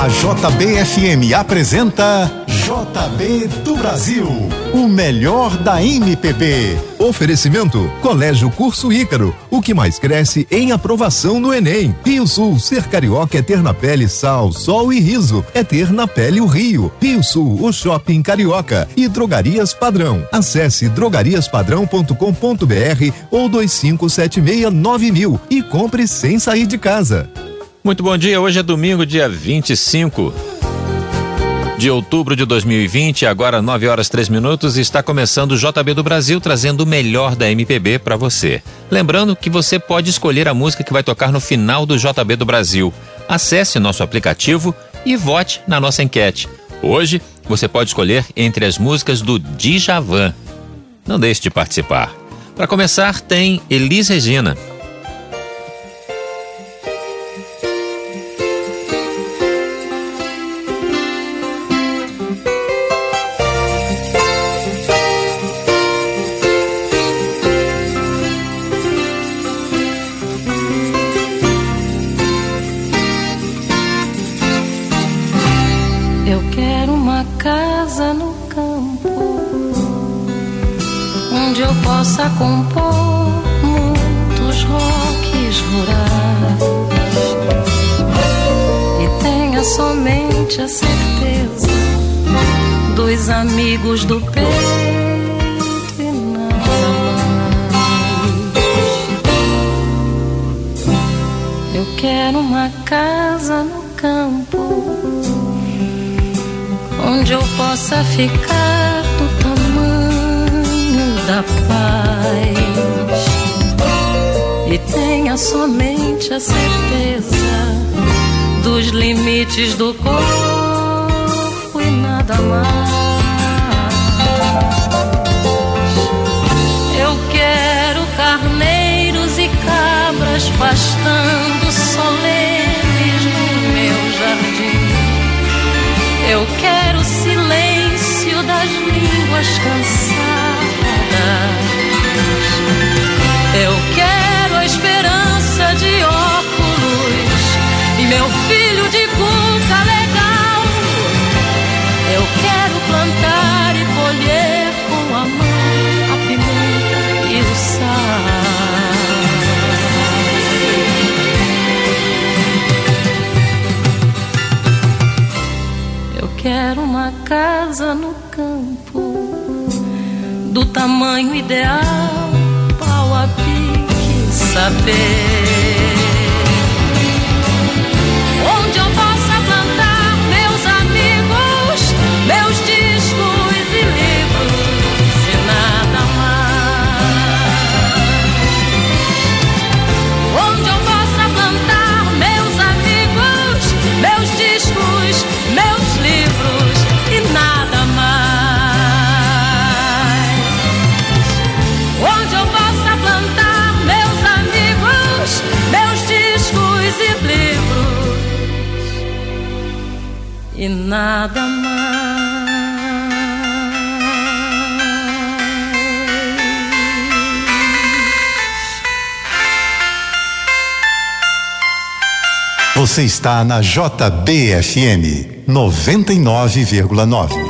A JBFM apresenta JB do Brasil, o melhor da MPB. Oferecimento Colégio Curso Ícaro, o que mais cresce em aprovação no Enem. Rio Sul, ser carioca é ter na pele sal, sol e riso, é ter na pele o Rio. Rio Sul, o shopping carioca e drogarias padrão. Acesse drogariaspadrão.com.br ou 2576 mil e compre sem sair de casa. Muito bom dia, hoje é domingo, dia 25 de outubro de 2020, agora 9 horas 3 minutos, está começando o JB do Brasil, trazendo o melhor da MPB para você. Lembrando que você pode escolher a música que vai tocar no final do JB do Brasil. Acesse nosso aplicativo e vote na nossa enquete. Hoje você pode escolher entre as músicas do Djavan. Não deixe de participar. Para começar, tem Elis Regina. Onde eu possa ficar do da paz e tenha somente a certeza dos limites do corpo e nada mais. Eu quero carneiros e cabras pastando solenes no meu jardim. Eu quero línguas cansadas eu quero a esperança de óculos e meu filho tamanho ideal, pau a pique, saber nada mais. Você está na JBFM 99,9.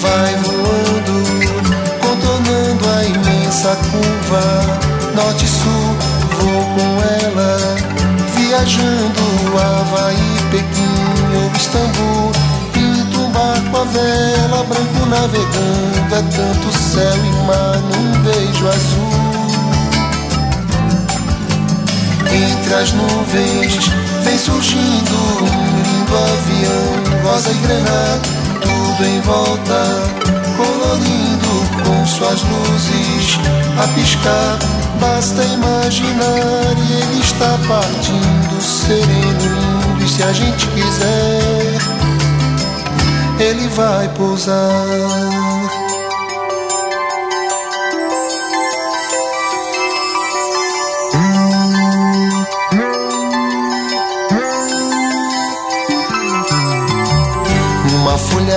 Vai voando, contornando a imensa curva, norte e sul, vou com ela, viajando Havaí, Pequim ou Istambul. Pinto um barco a vela, branco navegando, é tanto céu e mar num beijo azul. entre as nuvens vem surgindo um lindo avião, rosa e granada, tudo em volta, colorindo com suas luzes a piscar. Basta imaginar e ele está partindo sereno, lindo. E se a gente quiser, ele vai pousar.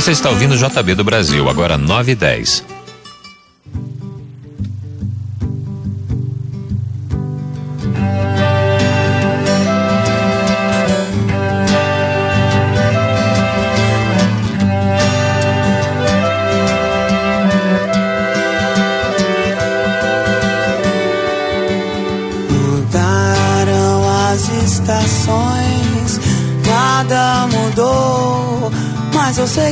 Você está ouvindo o JB do Brasil, agora 9 e 10.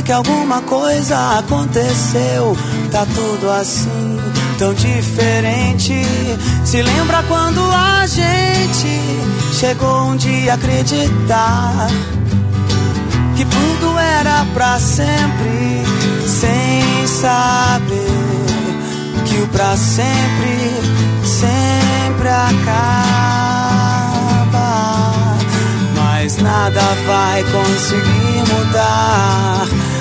Que alguma coisa aconteceu. Tá tudo assim, tão diferente. Se lembra quando a gente chegou um dia a acreditar que tudo era pra sempre, sem saber que o pra sempre sempre acaba. Mas nada vai conseguir mudar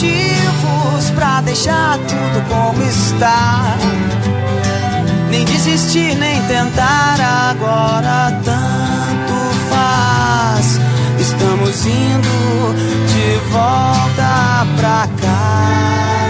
Motivos pra deixar tudo como está. Nem desistir, nem tentar agora tanto faz. Estamos indo de volta pra casa.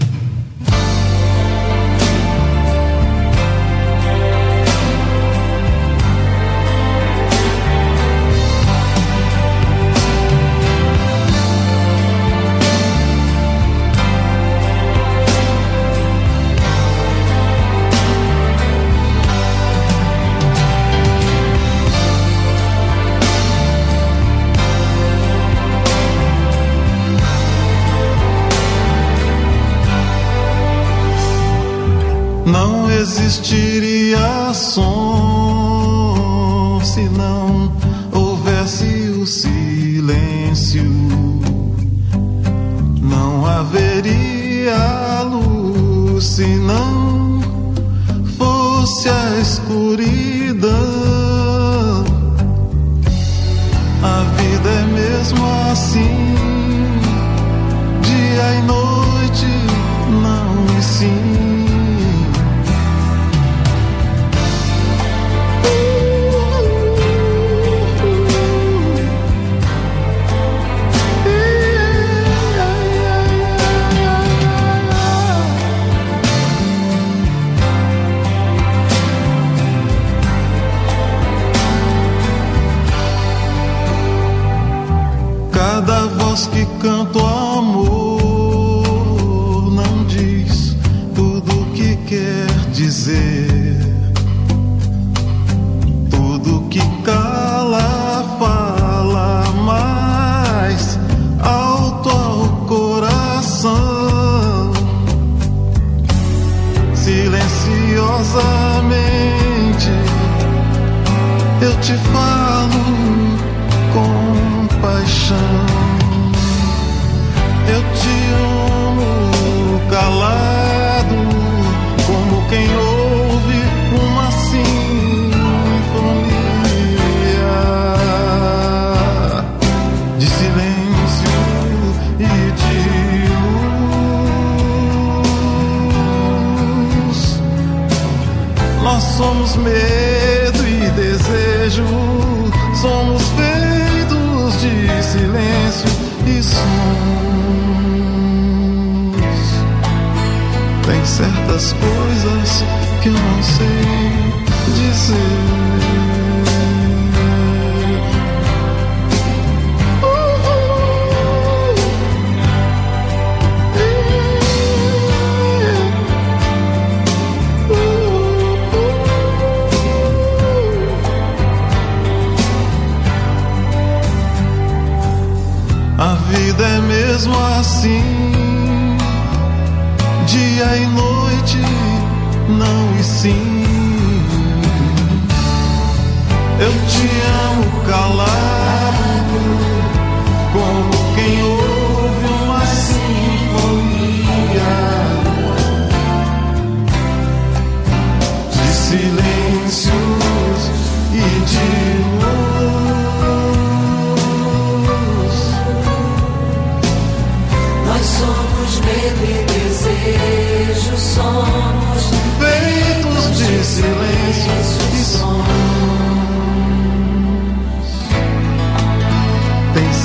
existiria som se não houvesse o silêncio. Não haveria luz se não fosse a escuridão. A vida é mesmo assim. dia e noite, não e sim. Eu te amo calado.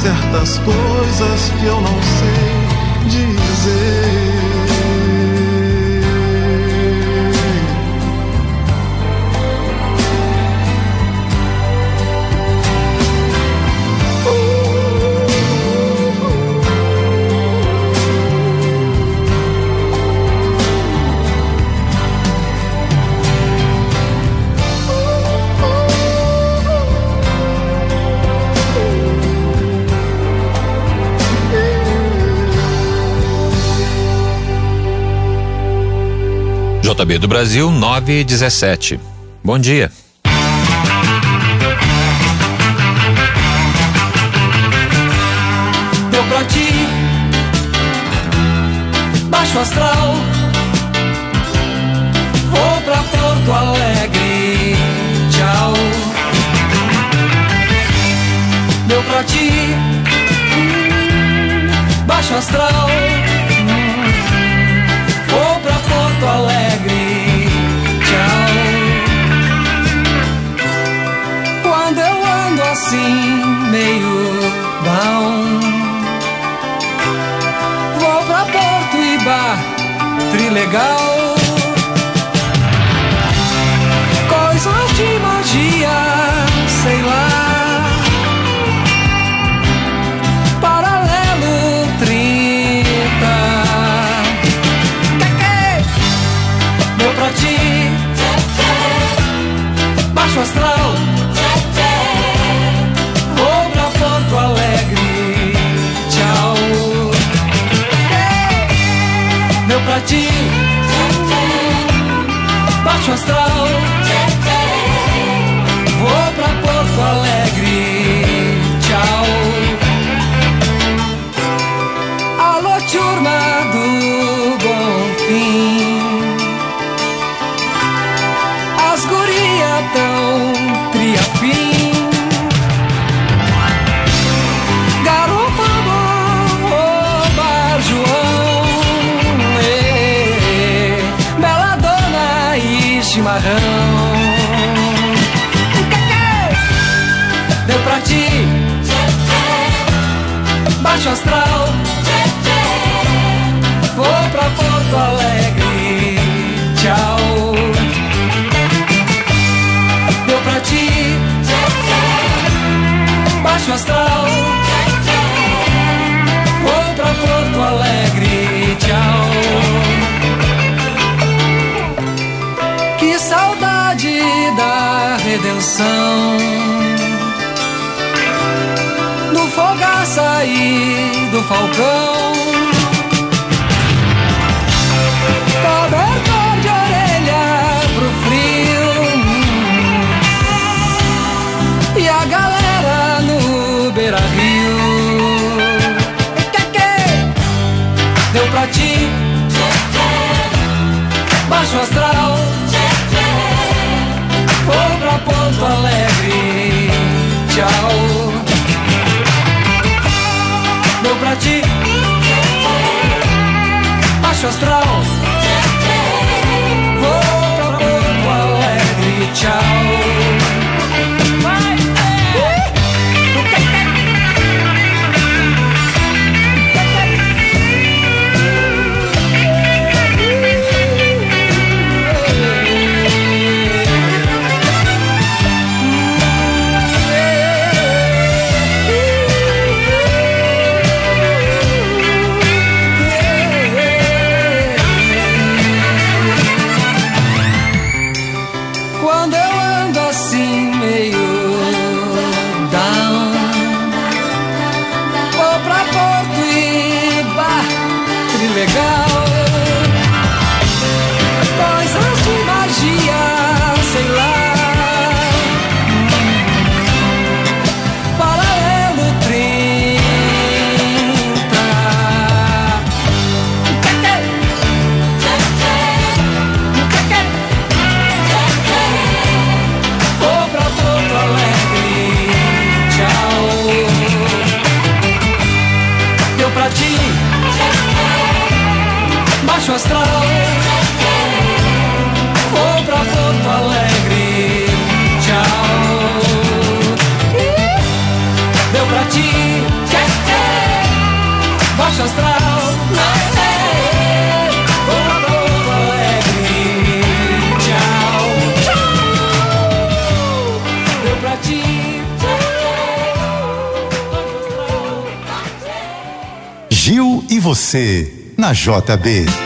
certas coisas que eu não sei. JB do Brasil 917. Bom dia. legal. Coisas de magia, sei lá. Paralelo trinta. Queque, meu pra ti. Baixo astral. Vou pra Porto Alegre. Tchau. Meu prati baixo astral. Vou pra Porto Alegre. baixo astral. Vou pra Porto Alegre, tchau. Que saudade da redenção. Do fogar sair do falcão. pra ti. Baixo astral. você na JB.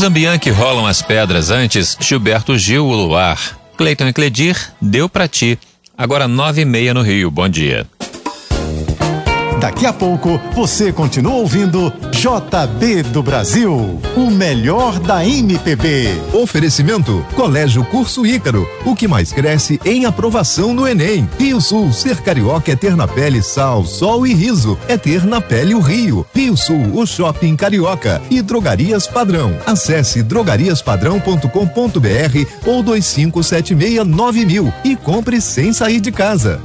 Zambianchi rolam as pedras antes, Gilberto Gil, o Luar. Cleiton e Cledir, deu pra ti. Agora nove e meia no Rio, bom dia. Daqui a pouco você continua ouvindo JB do Brasil, o melhor da MPB. Oferecimento Colégio Curso Ícaro, o que mais cresce em aprovação no Enem. Rio Sul, ser carioca é ter na pele sal, sol e riso, é ter na pele o Rio. Rio Sul, o shopping carioca e drogarias padrão. Acesse drogariaspadrão.com.br ou 2576 mil e compre sem sair de casa.